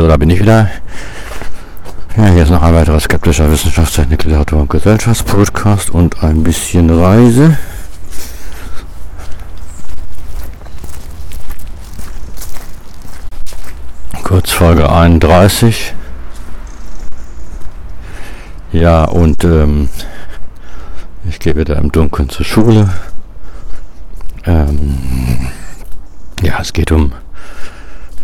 So, da bin ich wieder. Ja, hier ist noch ein weiterer skeptischer Wissenschaftstechnik, Literatur und Gesellschaftspodcast und ein bisschen Reise. Kurz Folge 31. Ja, und ähm, ich gehe wieder im Dunkeln zur Schule. Ähm, ja, es geht um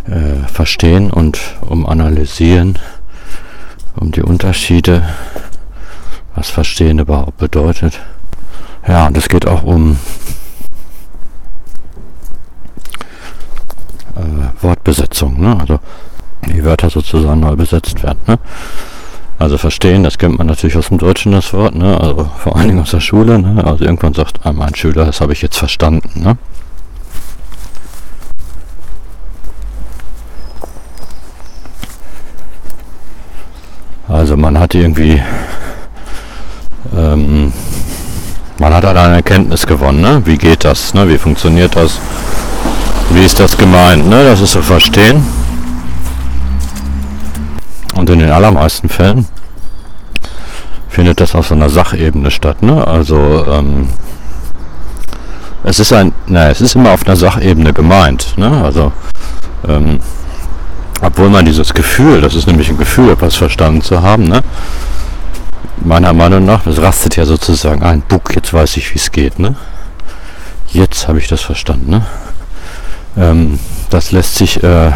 äh, Verstehen und um Analysieren, um die Unterschiede, was Verstehen überhaupt bedeutet. Ja, und es geht auch um äh, Wortbesetzung, ne? also die Wörter sozusagen neu besetzt werden. Ne? Also verstehen, das kennt man natürlich aus dem Deutschen das Wort, ne? also vor allen Dingen aus der Schule. Ne? Also irgendwann sagt einmal ein Schüler, das habe ich jetzt verstanden. Ne? Irgendwie, ähm, man hat halt eine Erkenntnis gewonnen, ne? wie geht das, ne? wie funktioniert das, wie ist das gemeint, ne? das ist zu verstehen. Und in den allermeisten Fällen findet das auf so einer Sachebene statt. Ne? Also ähm, es ist ein, na, es ist immer auf einer Sachebene gemeint. Ne? Also ähm, obwohl man dieses Gefühl, das ist nämlich ein Gefühl, etwas verstanden zu haben, ne? meiner Meinung nach, das rastet ja sozusagen ein, Buck, jetzt weiß ich, wie es geht. Ne? Jetzt habe ich das verstanden. Ne? Ähm, das lässt sich äh,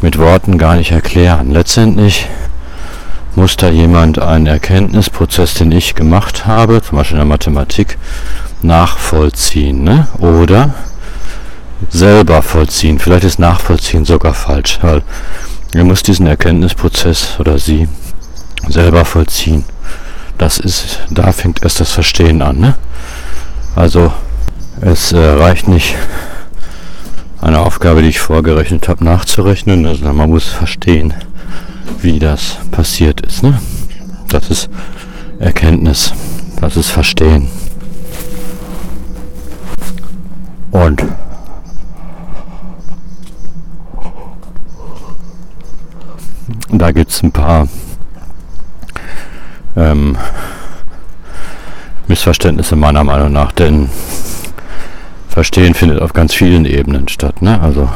mit Worten gar nicht erklären. Letztendlich muss da jemand einen Erkenntnisprozess, den ich gemacht habe, zum Beispiel in der Mathematik, nachvollziehen. Ne? Oder selber vollziehen. Vielleicht ist nachvollziehen sogar falsch, weil er muss diesen Erkenntnisprozess oder sie selber vollziehen. Das ist, da fängt erst das Verstehen an. Ne? Also es äh, reicht nicht, eine Aufgabe, die ich vorgerechnet habe, nachzurechnen. Also man muss verstehen, wie das passiert ist. Ne? Das ist Erkenntnis. Das ist Verstehen. Und da gibt es ein paar ähm, Missverständnisse meiner Meinung nach, denn Verstehen findet auf ganz vielen Ebenen statt. Ne? Also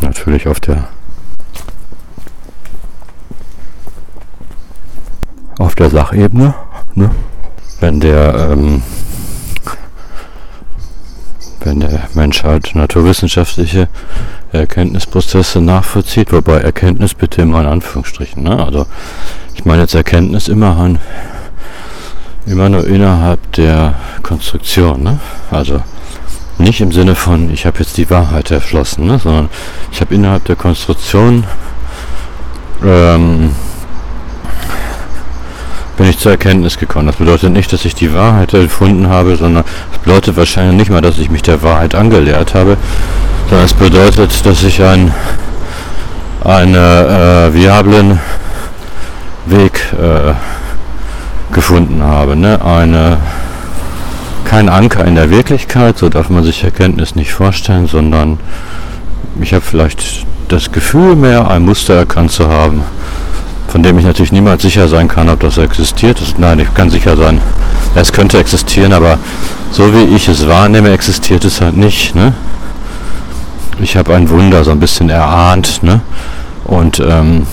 natürlich auf der auf der Sachebene, ne? wenn der ähm, wenn der Mensch halt naturwissenschaftliche Erkenntnisprozesse nachvollzieht, wobei Erkenntnis bitte immer in Anführungsstrichen, ne? Also ich meine jetzt Erkenntnis immer an immer nur innerhalb der Konstruktion, ne? Also nicht im Sinne von, ich habe jetzt die Wahrheit erschlossen, ne? sondern ich habe innerhalb der Konstruktion ähm, bin ich zur Erkenntnis gekommen. Das bedeutet nicht, dass ich die Wahrheit erfunden habe, sondern es bedeutet wahrscheinlich nicht mal, dass ich mich der Wahrheit angelehrt habe, sondern es bedeutet, dass ich einen eine, äh, viablen Weg äh, gefunden habe. Ne? Eine, kein Anker in der Wirklichkeit, so darf man sich Erkenntnis nicht vorstellen, sondern ich habe vielleicht das Gefühl mehr, ein Muster erkannt zu haben von dem ich natürlich niemals sicher sein kann, ob das existiert. Das, nein, ich kann sicher sein, es könnte existieren, aber so wie ich es wahrnehme, existiert es halt nicht. Ne? Ich habe ein Wunder so ein bisschen erahnt. Ne? Und ähm,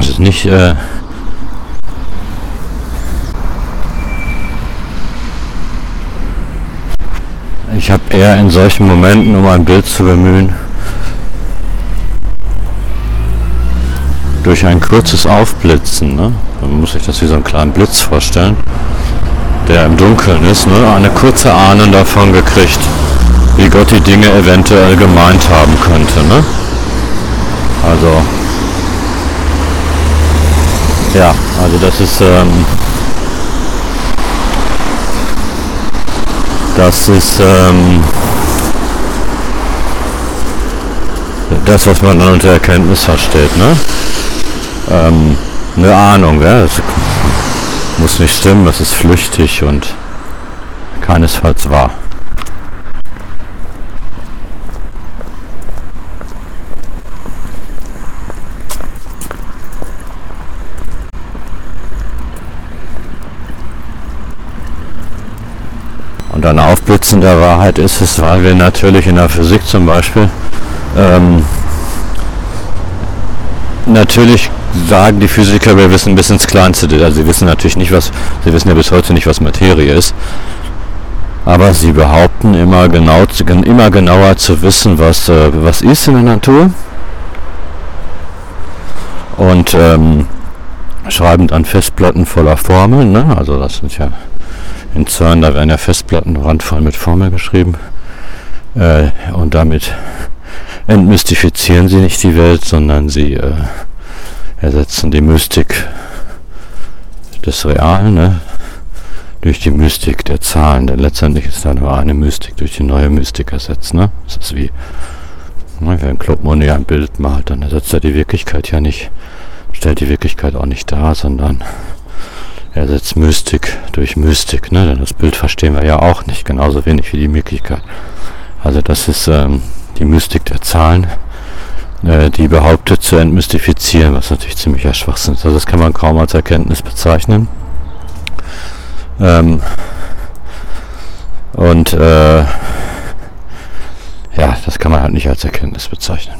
es ist nicht... Äh, ich habe eher in solchen Momenten, um ein Bild zu bemühen, durch ein kurzes Aufblitzen, ne? man muss sich das wie so einen kleinen Blitz vorstellen, der im Dunkeln ist, ne? eine kurze Ahnung davon gekriegt, wie Gott die Dinge eventuell gemeint haben könnte. Ne? Also, ja, also das ist, ähm, das ist, ähm, das, was man dann unter Erkenntnis versteht, ne? ähm, eine Ahnung. Ja? Das muss nicht stimmen, das ist flüchtig und keinesfalls wahr. Und ein Aufblitzen der Wahrheit ist es, weil wir natürlich in der Physik zum Beispiel ähm, natürlich sagen die Physiker, wir wissen bis ins Kleinste. Also sie wissen natürlich nicht, was, sie wissen ja bis heute nicht, was Materie ist. Aber sie behaupten immer genau, immer genauer zu wissen, was, äh, was ist in der Natur. Und ähm, schreiben dann Festplatten voller Formeln. Ne? Also das sind ja in CERN, da werden ja Festplatten randvoll mit Formeln geschrieben. Äh, und damit entmystifizieren sie nicht die Welt, sondern sie äh, ersetzen die Mystik des Realen ne, durch die Mystik der Zahlen. Denn letztendlich ist da nur eine Mystik durch die neue Mystik ersetzt. Ne? Das ist wie, ne, wenn Claude Monet ein Bild malt, dann ersetzt er die Wirklichkeit ja nicht, stellt die Wirklichkeit auch nicht dar, sondern ersetzt Mystik durch Mystik. Ne? Denn das Bild verstehen wir ja auch nicht, genauso wenig wie die Möglichkeit. Also das ist ähm, die Mystik der Zahlen äh, die behauptet zu entmystifizieren, was natürlich ziemlicher Schwachsinn ist. Also das kann man kaum als Erkenntnis bezeichnen. Ähm, und äh, ja, das kann man halt nicht als Erkenntnis bezeichnen.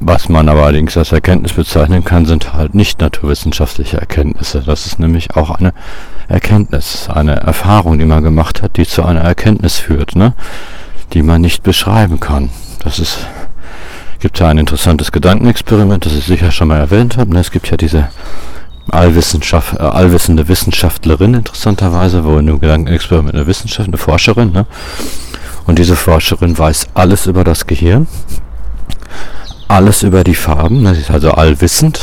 Was man aber allerdings als Erkenntnis bezeichnen kann, sind halt nicht naturwissenschaftliche Erkenntnisse. Das ist nämlich auch eine Erkenntnis, eine Erfahrung, die man gemacht hat, die zu einer Erkenntnis führt, ne? die man nicht beschreiben kann. Das ist gibt ja ein interessantes Gedankenexperiment, das ich sicher schon mal erwähnt habe. Ne? Es gibt ja diese Allwissenschaft, äh, allwissende Wissenschaftlerin, interessanterweise, wo in einem Gedankenexperiment eine Wissenschaft, eine Forscherin, ne? Und diese Forscherin weiß alles über das Gehirn, alles über die Farben, ne? sie ist also allwissend,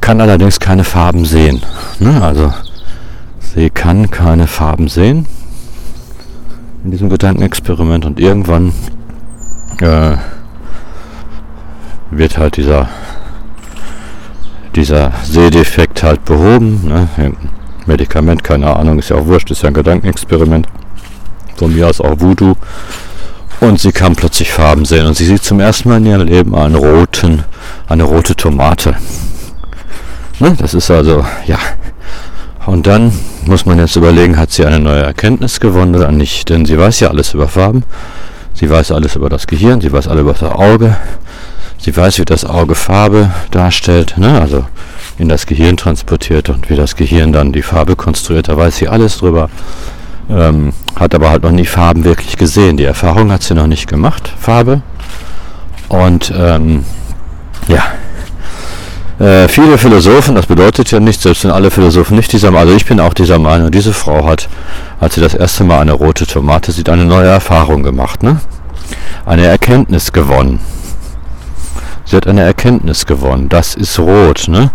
kann allerdings keine Farben sehen. Ne? Also sie kann keine Farben sehen in diesem Gedankenexperiment und irgendwann äh, wird halt dieser dieser Sehdefekt halt behoben. Ne? Medikament, keine Ahnung, ist ja auch wurscht, ist ja ein Gedankenexperiment. Von mir aus auch Voodoo. Und sie kann plötzlich Farben sehen und sie sieht zum ersten Mal in ihrem Leben einen roten, eine rote Tomate. Ne? Das ist also, ja. Und dann muss man jetzt überlegen, hat sie eine neue Erkenntnis gewonnen oder nicht? Denn sie weiß ja alles über Farben. Sie weiß alles über das Gehirn, sie weiß alles über das Auge, sie weiß, wie das Auge Farbe darstellt, ne? also in das Gehirn transportiert und wie das Gehirn dann die Farbe konstruiert, da weiß sie alles drüber. Ähm, hat aber halt noch nie Farben wirklich gesehen. Die Erfahrung hat sie noch nicht gemacht, Farbe. Und ähm, ja, äh, viele Philosophen, das bedeutet ja nichts, selbst wenn alle Philosophen nicht dieser Meinung, also ich bin auch dieser Meinung, diese Frau hat, als sie das erste Mal eine rote Tomate sieht, eine neue Erfahrung gemacht, ne? Eine Erkenntnis gewonnen. Sie hat eine Erkenntnis gewonnen, das ist rot, ne?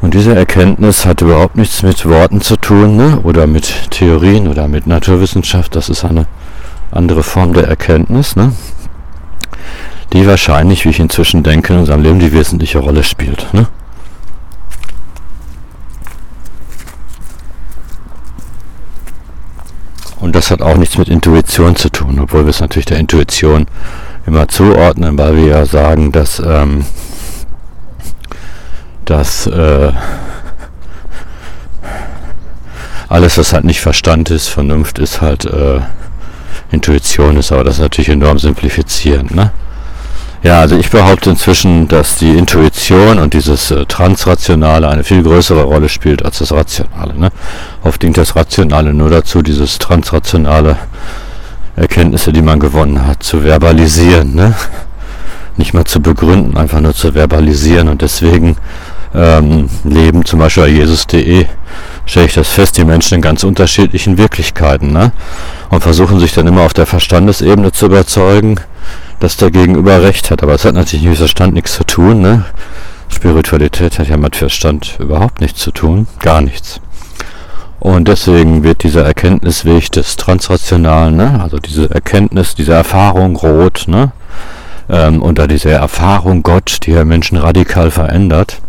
Und diese Erkenntnis hat überhaupt nichts mit Worten zu tun, ne? Oder mit Theorien oder mit Naturwissenschaft, das ist eine andere Form der Erkenntnis, ne? Die wahrscheinlich, wie ich inzwischen denke, in unserem Leben die wesentliche Rolle spielt. Ne? Und das hat auch nichts mit Intuition zu tun, obwohl wir es natürlich der Intuition immer zuordnen, weil wir ja sagen, dass, ähm, dass äh, alles, was halt nicht Verstand ist, Vernunft ist halt äh, Intuition ist, aber das ist natürlich enorm simplifizierend. Ne? Ja, also ich behaupte inzwischen, dass die Intuition und dieses äh, Transrationale eine viel größere Rolle spielt als das Rationale. Ne? Oft dient das Rationale nur dazu, dieses transrationale Erkenntnisse, die man gewonnen hat, zu verbalisieren. Ne? Nicht mal zu begründen, einfach nur zu verbalisieren. Und deswegen ähm, leben zum Beispiel bei Jesus.de, stelle ich das fest, die Menschen in ganz unterschiedlichen Wirklichkeiten. Ne? Und versuchen sich dann immer auf der Verstandesebene zu überzeugen, dass der Gegenüber recht hat. Aber es hat natürlich mit Verstand nichts zu tun. Ne? Spiritualität hat ja mit Verstand überhaupt nichts zu tun. Gar nichts. Und deswegen wird dieser Erkenntnisweg des Transrationalen, ne? also diese Erkenntnis, diese Erfahrung rot, ne? ähm, unter dieser Erfahrung Gott, die ja Menschen radikal verändert,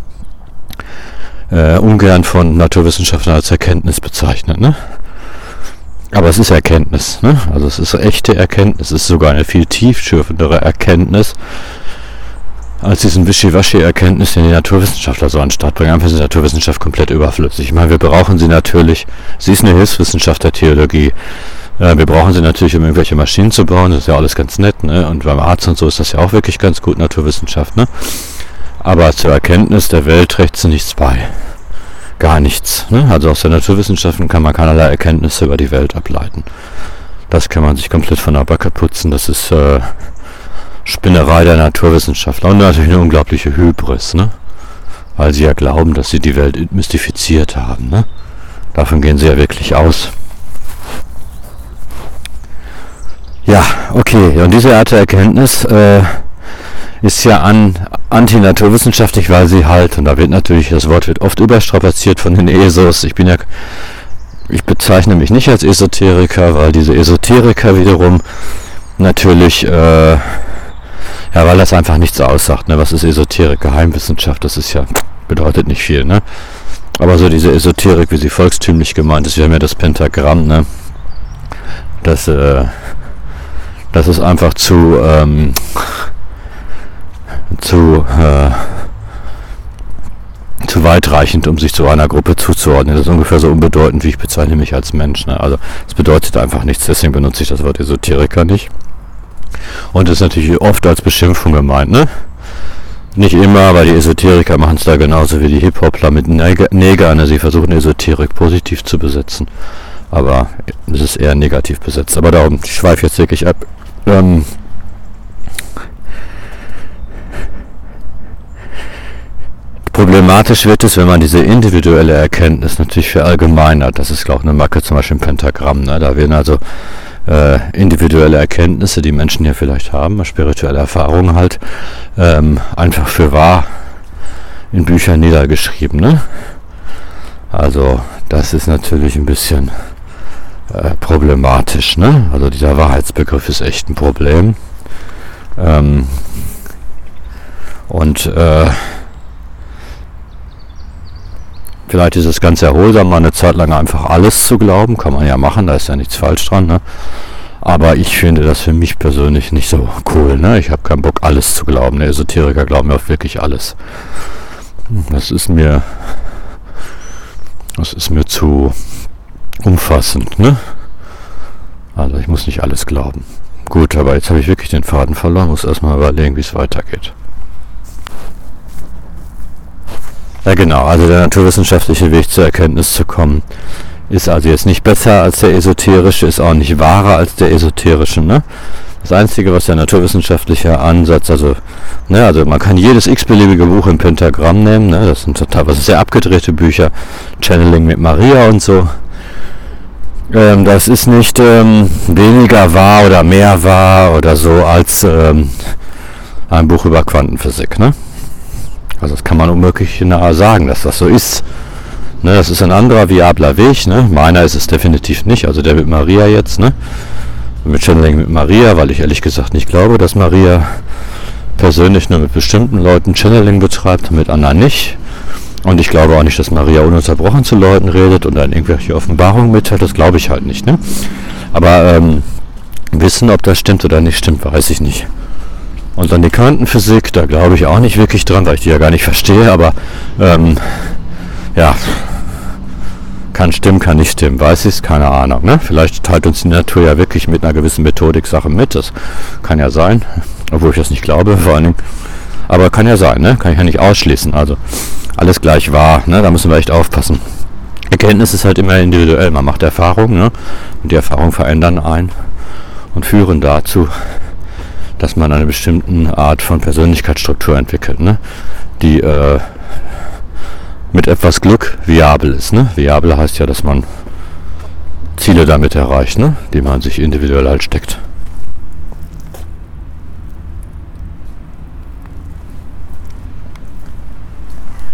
äh, ungern von Naturwissenschaftlern als Erkenntnis bezeichnet. Ne? Aber es ist Erkenntnis, ne? Also es ist echte Erkenntnis, es ist sogar eine viel tiefschürfendere Erkenntnis, als diesen Wischiwaschi-Erkenntnis, den die Naturwissenschaftler so an den Start bringen. Einfach ist die Naturwissenschaft komplett überflüssig. Ich meine, wir brauchen sie natürlich. Sie ist eine Hilfswissenschaft der Theologie. Äh, wir brauchen sie natürlich, um irgendwelche Maschinen zu bauen. Das ist ja alles ganz nett. Ne? Und beim Arzt und so ist das ja auch wirklich ganz gut, Naturwissenschaft. Ne? Aber zur Erkenntnis der Welt trägt sie nichts bei. Gar nichts. Ne? Also aus der Naturwissenschaften kann man keinerlei Erkenntnisse über die Welt ableiten. Das kann man sich komplett von der Backe putzen. Das ist äh, Spinnerei der Naturwissenschaftler und natürlich eine unglaubliche Hybris, ne? Weil sie ja glauben, dass sie die Welt mystifiziert haben, ne? Davon gehen sie ja wirklich aus. Ja, okay. Und diese Art der Erkenntnis äh, ist ja an, antinaturwissenschaftlich, weil sie halt, und da wird natürlich, das Wort wird oft überstrapaziert von den ESOs. Ich bin ja, ich bezeichne mich nicht als Esoteriker, weil diese Esoteriker wiederum natürlich äh, ja, weil das einfach nichts aussagt. Ne? Was ist Esoterik? Geheimwissenschaft, das ist ja, bedeutet nicht viel. Ne? Aber so diese Esoterik, wie sie volkstümlich gemeint ist, wir haben ja das Pentagramm, ne? das, äh, das ist einfach zu, ähm, zu, äh, zu weitreichend, um sich zu einer Gruppe zuzuordnen. Das ist ungefähr so unbedeutend, wie ich bezeichne mich als Mensch. Ne? Also es bedeutet einfach nichts, deswegen benutze ich das Wort Esoteriker nicht. Und das ist natürlich oft als Beschimpfung gemeint, ne? Nicht immer, aber die Esoteriker machen es da genauso wie die Hip-Hopler mit Neger. Ne? Sie versuchen Esoterik positiv zu besetzen. Aber es ist eher negativ besetzt. Aber darum, ich schweife jetzt wirklich ab. Ähm, Problematisch wird es, wenn man diese individuelle Erkenntnis natürlich verallgemeinert. Das ist, glaube ich, eine Macke zum Beispiel im Pentagramm. Ne? Da werden also äh, individuelle Erkenntnisse, die Menschen hier vielleicht haben, spirituelle Erfahrungen halt, ähm, einfach für wahr in Büchern niedergeschrieben. Ne? Also das ist natürlich ein bisschen äh, problematisch. Ne? Also dieser Wahrheitsbegriff ist echt ein Problem. Ähm, und äh, Vielleicht ist es ganz erholsam, mal eine Zeit lang einfach alles zu glauben. Kann man ja machen, da ist ja nichts falsch dran. Ne? Aber ich finde das für mich persönlich nicht so cool. Ne? Ich habe keinen Bock, alles zu glauben. Der Esoteriker glauben ja auf wirklich alles. Das ist mir, das ist mir zu umfassend. Ne? Also ich muss nicht alles glauben. Gut, aber jetzt habe ich wirklich den Faden verloren. Muss erstmal überlegen, wie es weitergeht. Ja genau, also der naturwissenschaftliche Weg zur Erkenntnis zu kommen, ist also jetzt nicht besser als der esoterische, ist auch nicht wahrer als der esoterische. Ne? Das Einzige, was der naturwissenschaftliche Ansatz, also, ne, also man kann jedes x-beliebige Buch im Pentagramm nehmen, ne, das sind total, was sehr abgedrehte Bücher, Channeling mit Maria und so. Ähm, das ist nicht ähm, weniger wahr oder mehr wahr oder so als ähm, ein Buch über Quantenphysik. Ne? Also das kann man unmöglich nahe sagen, dass das so ist. Ne, das ist ein anderer viabler Weg. Ne? Meiner ist es definitiv nicht. Also der mit Maria jetzt. Ne? Mit Channeling mit Maria, weil ich ehrlich gesagt nicht glaube, dass Maria persönlich nur mit bestimmten Leuten Channeling betreibt, mit anderen nicht. Und ich glaube auch nicht, dass Maria ununterbrochen zu Leuten redet und dann irgendwelche Offenbarungen mitteilt. Das glaube ich halt nicht. Ne? Aber ähm, wissen, ob das stimmt oder nicht stimmt, weiß ich nicht. Und dann die Quantenphysik, da glaube ich auch nicht wirklich dran, weil ich die ja gar nicht verstehe, aber ähm, ja, kann stimmen, kann nicht stimmen, weiß ich es, keine Ahnung. Ne? Vielleicht teilt uns die Natur ja wirklich mit einer gewissen Methodik Sachen mit, das kann ja sein, obwohl ich das nicht glaube, vor allen Dingen. Aber kann ja sein, ne? kann ich ja nicht ausschließen. Also alles gleich wahr, ne? da müssen wir echt aufpassen. Erkenntnis ist halt immer individuell, man macht Erfahrungen ne? und die Erfahrungen verändern einen und führen dazu, dass man eine bestimmte Art von Persönlichkeitsstruktur entwickelt, ne? die äh, mit etwas Glück viabel ist. Ne? Viabel heißt ja, dass man Ziele damit erreicht, ne? die man sich individuell halt steckt.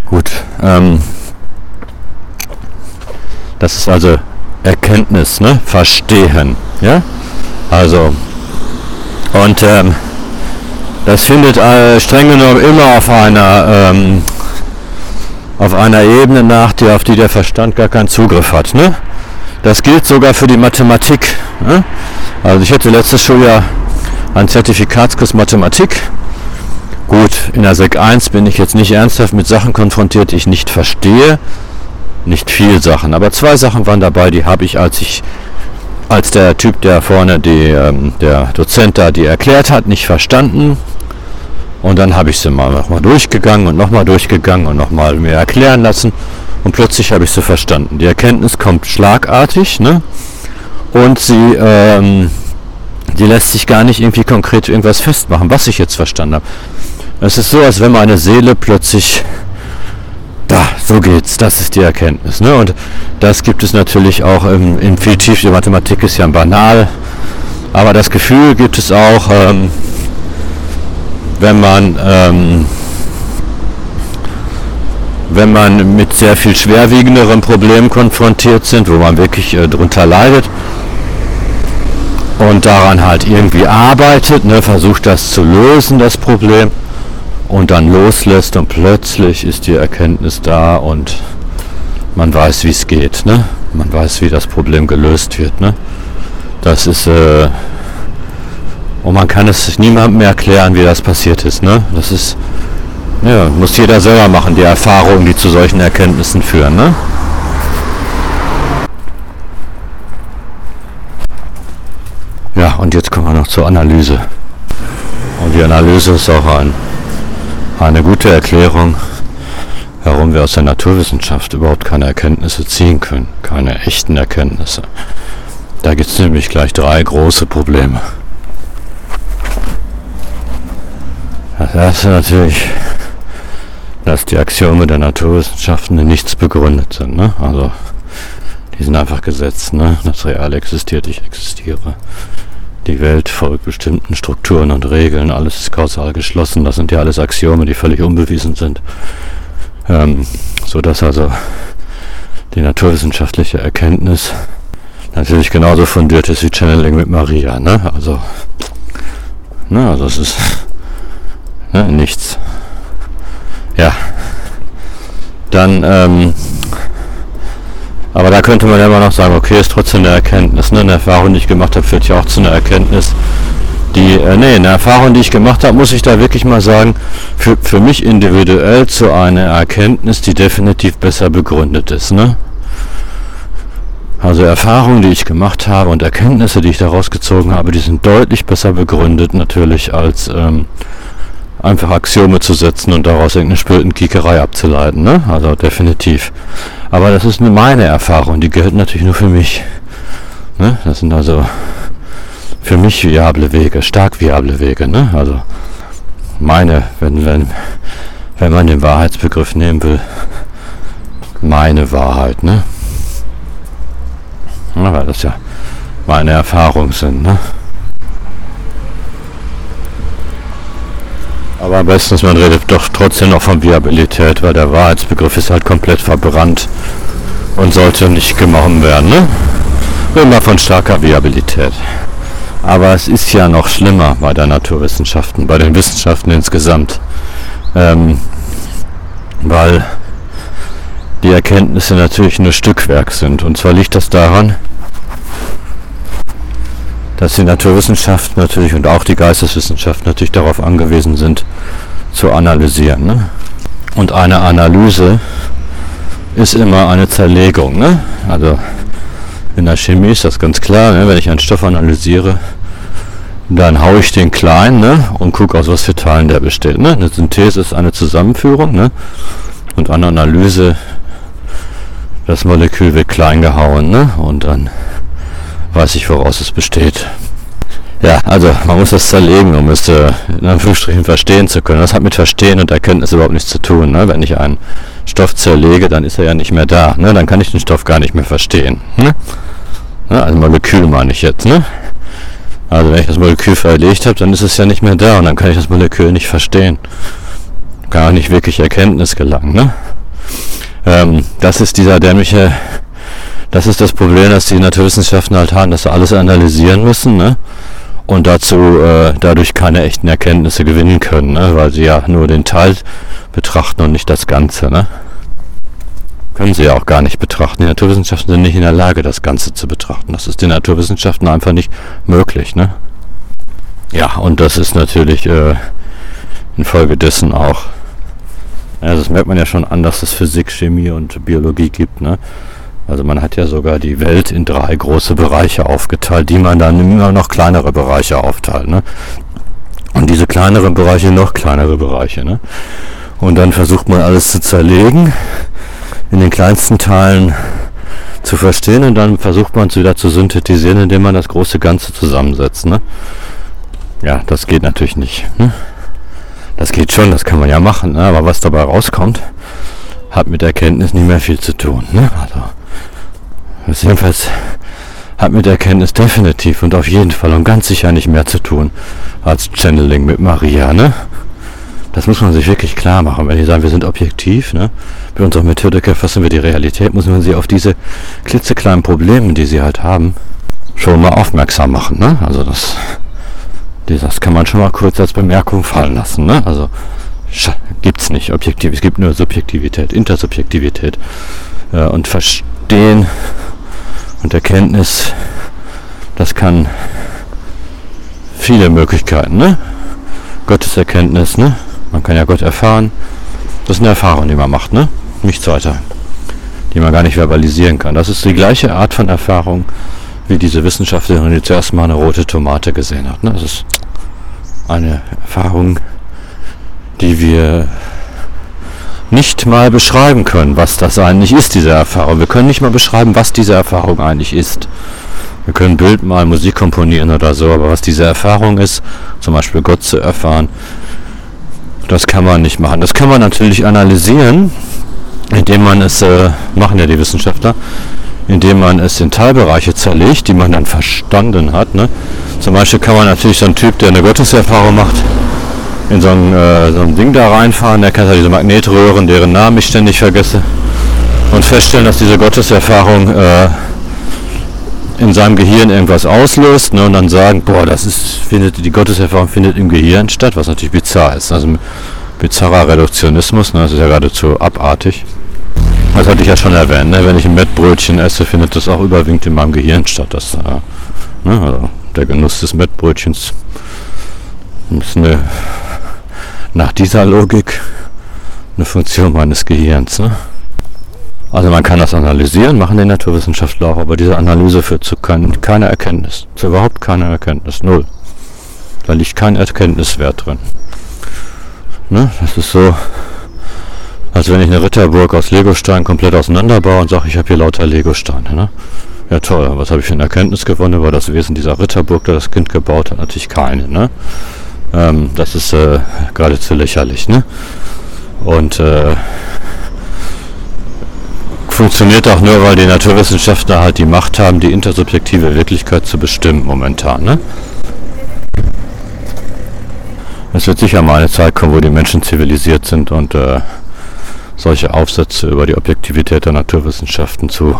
Gut, ähm, das ist also Erkenntnis, ne? Verstehen, ja? Also und ähm, das findet äh, streng genommen immer auf einer ähm, auf einer Ebene nach, die, auf die der Verstand gar keinen Zugriff hat. Ne? Das gilt sogar für die Mathematik. Ne? Also ich hatte letztes Schuljahr einen Zertifikatskurs Mathematik. Gut, in der Sek 1 bin ich jetzt nicht ernsthaft mit Sachen konfrontiert, die ich nicht verstehe. Nicht viel Sachen, aber zwei Sachen waren dabei, die habe ich, als ich, als der Typ, der vorne, die, ähm, der Dozent da, die erklärt hat, nicht verstanden. Und dann habe ich sie mal nochmal durchgegangen und nochmal durchgegangen und nochmal mir erklären lassen. Und plötzlich habe ich sie verstanden. Die Erkenntnis kommt schlagartig, ne? Und sie, ähm, die lässt sich gar nicht irgendwie konkret irgendwas festmachen, was ich jetzt verstanden habe. Es ist so, als wenn meine Seele plötzlich, da, so geht's, das ist die Erkenntnis. Ne? Und das gibt es natürlich auch im, intuitiv, die Mathematik ist ja banal, aber das Gefühl gibt es auch, ähm, wenn man ähm, wenn man mit sehr viel schwerwiegenderen Problemen konfrontiert sind, wo man wirklich äh, drunter leidet und daran halt irgendwie arbeitet, ne, versucht das zu lösen, das Problem und dann loslässt und plötzlich ist die Erkenntnis da und man weiß, wie es geht, ne? Man weiß, wie das Problem gelöst wird, ne? Das ist äh, und man kann es niemandem mehr erklären, wie das passiert ist, ne? Das ist ja, muss jeder selber machen, die Erfahrungen, die zu solchen Erkenntnissen führen, ne? Ja, und jetzt kommen wir noch zur Analyse. Und die Analyse ist auch ein, eine gute Erklärung, warum wir aus der Naturwissenschaft überhaupt keine Erkenntnisse ziehen können, keine echten Erkenntnisse. Da gibt es nämlich gleich drei große Probleme. Das erste natürlich, dass die Axiome der Naturwissenschaften in nichts begründet sind. Ne? Also die sind einfach Gesetz. Ne? Das Real existiert, ich existiere die Welt folgt bestimmten Strukturen und Regeln, alles ist kausal geschlossen, das sind ja alles Axiome, die völlig unbewiesen sind. Ähm, so dass also die naturwissenschaftliche Erkenntnis natürlich genauso fundiert ist wie Channeling mit Maria, ne? Also, ne, also es ist ne, nichts. Ja. Dann, ähm, aber da könnte man ja immer noch sagen, okay, ist trotzdem eine Erkenntnis. Ne? Eine Erfahrung, die ich gemacht habe, führt ja auch zu einer Erkenntnis. Die, äh, nee, eine Erfahrung, die ich gemacht habe, muss ich da wirklich mal sagen, für, für mich individuell zu einer Erkenntnis, die definitiv besser begründet ist. Ne? Also Erfahrungen, die ich gemacht habe und Erkenntnisse, die ich daraus gezogen habe, die sind deutlich besser begründet natürlich als ähm, einfach Axiome zu setzen und daraus irgendeine Spötenkiekerei abzuleiten. Ne? Also definitiv. Aber das ist nur meine Erfahrung, die gehört natürlich nur für mich. Ne? Das sind also für mich viable Wege, stark viable Wege. Ne? Also meine, wenn, wenn, wenn man den Wahrheitsbegriff nehmen will, meine Wahrheit. Ne? Ja, weil das ja meine Erfahrungen sind. Ne? Aber am besten man redet doch trotzdem noch von Viabilität, weil der Wahrheitsbegriff ist halt komplett verbrannt und sollte nicht gemacht werden. Ne? Immer von starker Viabilität. Aber es ist ja noch schlimmer bei der Naturwissenschaften, bei den Wissenschaften insgesamt. Ähm, weil die Erkenntnisse natürlich nur Stückwerk sind. Und zwar liegt das daran, dass die Naturwissenschaften natürlich und auch die Geisteswissenschaften natürlich darauf angewiesen sind, zu analysieren. Ne? Und eine Analyse ist immer eine Zerlegung. Ne? Also in der Chemie ist das ganz klar, ne? wenn ich einen Stoff analysiere, dann haue ich den klein ne? und gucke aus was für Teilen der besteht. Ne? Eine Synthese ist eine Zusammenführung ne? und eine Analyse, das Molekül wird klein gehauen ne? und dann weiß ich, woraus es besteht. Ja, also man muss das zerlegen, um es äh, in Anführungsstrichen verstehen zu können. Das hat mit Verstehen und Erkenntnis überhaupt nichts zu tun. Ne? Wenn ich einen Stoff zerlege, dann ist er ja nicht mehr da. Ne? Dann kann ich den Stoff gar nicht mehr verstehen. Ne? Ne? Also Molekül meine ich jetzt. Ne? Also wenn ich das Molekül verlegt habe, dann ist es ja nicht mehr da und dann kann ich das Molekül nicht verstehen. Gar nicht wirklich Erkenntnis gelangen. Ne? Ähm, das ist dieser dämliche das ist das Problem, dass die Naturwissenschaften halt haben, dass sie alles analysieren müssen, ne? Und dazu äh, dadurch keine echten Erkenntnisse gewinnen können, ne? weil sie ja nur den Teil betrachten und nicht das Ganze, ne? Können sie ja auch gar nicht betrachten. Die Naturwissenschaften sind nicht in der Lage, das Ganze zu betrachten. Das ist den Naturwissenschaften einfach nicht möglich, ne? Ja, und das ist natürlich äh, infolgedessen auch. Ja, das merkt man ja schon an, dass es Physik, Chemie und Biologie gibt. Ne? Also man hat ja sogar die Welt in drei große Bereiche aufgeteilt, die man dann immer noch kleinere Bereiche aufteilt. Ne? Und diese kleineren Bereiche noch kleinere Bereiche. Ne? Und dann versucht man alles zu zerlegen, in den kleinsten Teilen zu verstehen und dann versucht man es wieder zu synthetisieren, indem man das große Ganze zusammensetzt. Ne? Ja, das geht natürlich nicht. Ne? Das geht schon, das kann man ja machen, ne? aber was dabei rauskommt, hat mit Erkenntnis nicht mehr viel zu tun. Ne? Also, das jedenfalls hat mit Erkenntnis definitiv und auf jeden Fall und ganz sicher nicht mehr zu tun als Channeling mit Maria. Ne? Das muss man sich wirklich klar machen. Wenn die sagen, wir sind objektiv, ne? bei unserer Methodik erfassen wir die Realität, muss man sie auf diese klitzekleinen Probleme, die sie halt haben, schon mal aufmerksam machen. Ne? Also das das kann man schon mal kurz als Bemerkung fallen lassen. Ne? Also gibt es nicht objektiv, es gibt nur Subjektivität, Intersubjektivität äh, und Verstehen und Erkenntnis. Das kann viele Möglichkeiten. Ne? Gottes Erkenntnis, ne? man kann ja Gott erfahren. Das ist eine Erfahrung, die man macht, ne? nichts weiter, die man gar nicht verbalisieren kann. Das ist die gleiche Art von Erfahrung, wie diese Wissenschaftlerin, die zuerst mal eine rote Tomate gesehen hat. Ne? Das ist eine Erfahrung, die wir nicht mal beschreiben können, was das eigentlich ist, diese Erfahrung. Wir können nicht mal beschreiben, was diese Erfahrung eigentlich ist. Wir können Bild mal Musik komponieren oder so, aber was diese Erfahrung ist, zum Beispiel Gott zu erfahren, das kann man nicht machen. Das kann man natürlich analysieren, indem man es, äh, machen ja die Wissenschaftler, indem man es in Teilbereiche zerlegt, die man dann verstanden hat. Ne? Zum Beispiel kann man natürlich so einen Typ, der eine Gotteserfahrung macht, in so ein, äh, so ein Ding da reinfahren, der kann ja diese Magnetröhren, deren Namen ich ständig vergesse, und feststellen, dass diese Gotteserfahrung äh, in seinem Gehirn irgendwas auslöst ne, und dann sagen, boah, das ist, findet, die Gotteserfahrung findet im Gehirn statt, was natürlich bizarr ist. Also bizarrer Reduktionismus, ne, das ist ja geradezu abartig. Das hatte ich ja schon erwähnt. Ne? Wenn ich ein Mettbrötchen esse, findet das auch überwiegend in meinem Gehirn statt. Das, äh, ne? also der Genuss des Mettbrötchens ist eine, nach dieser Logik eine Funktion meines Gehirns. Ne? Also man kann das analysieren, machen die Naturwissenschaftler auch, aber diese Analyse führt zu kein, keiner Erkenntnis. Zu überhaupt keiner Erkenntnis. Null. Da liegt kein Erkenntniswert drin. Ne? Das ist so, als wenn ich eine Ritterburg aus Legostein komplett auseinanderbaue und sage, ich habe hier lauter Legosteine. Ne? Ja toll, was habe ich für eine Erkenntnis gewonnen über das Wesen dieser Ritterburg, da das Kind gebaut hat? Natürlich keine. Ne? Ähm, das ist äh, geradezu lächerlich. Ne? Und äh, funktioniert auch nur, weil die Naturwissenschaftler halt die Macht haben, die intersubjektive Wirklichkeit zu bestimmen momentan. Ne? Es wird sicher mal eine Zeit kommen, wo die Menschen zivilisiert sind und äh, solche Aufsätze über die Objektivität der Naturwissenschaften zu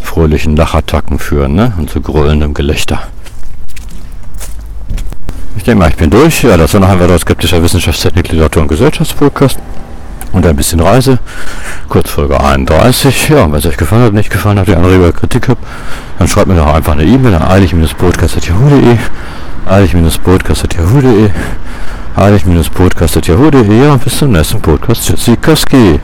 fröhlichen Lachattacken führen ne? und zu gröhlendem Gelächter. Ich denke mal, ich bin durch. Ja, das war noch ein weiterer skeptischer Wissenschaftstechnik, Literatur und Gesellschaftspodcast. Und ein bisschen Reise. Kurzfolge 31. Ja, wenn es euch gefallen hat, nicht gefallen hat, ihr andere über Kritik habt, dann schreibt mir doch einfach eine E-Mail an eilig-podcast.yahoo.de eilig-podcast.yahoo.de heilig-podcast.yahoo.de. Ja, bis zum nächsten Podcast. Tschüssi, Koski.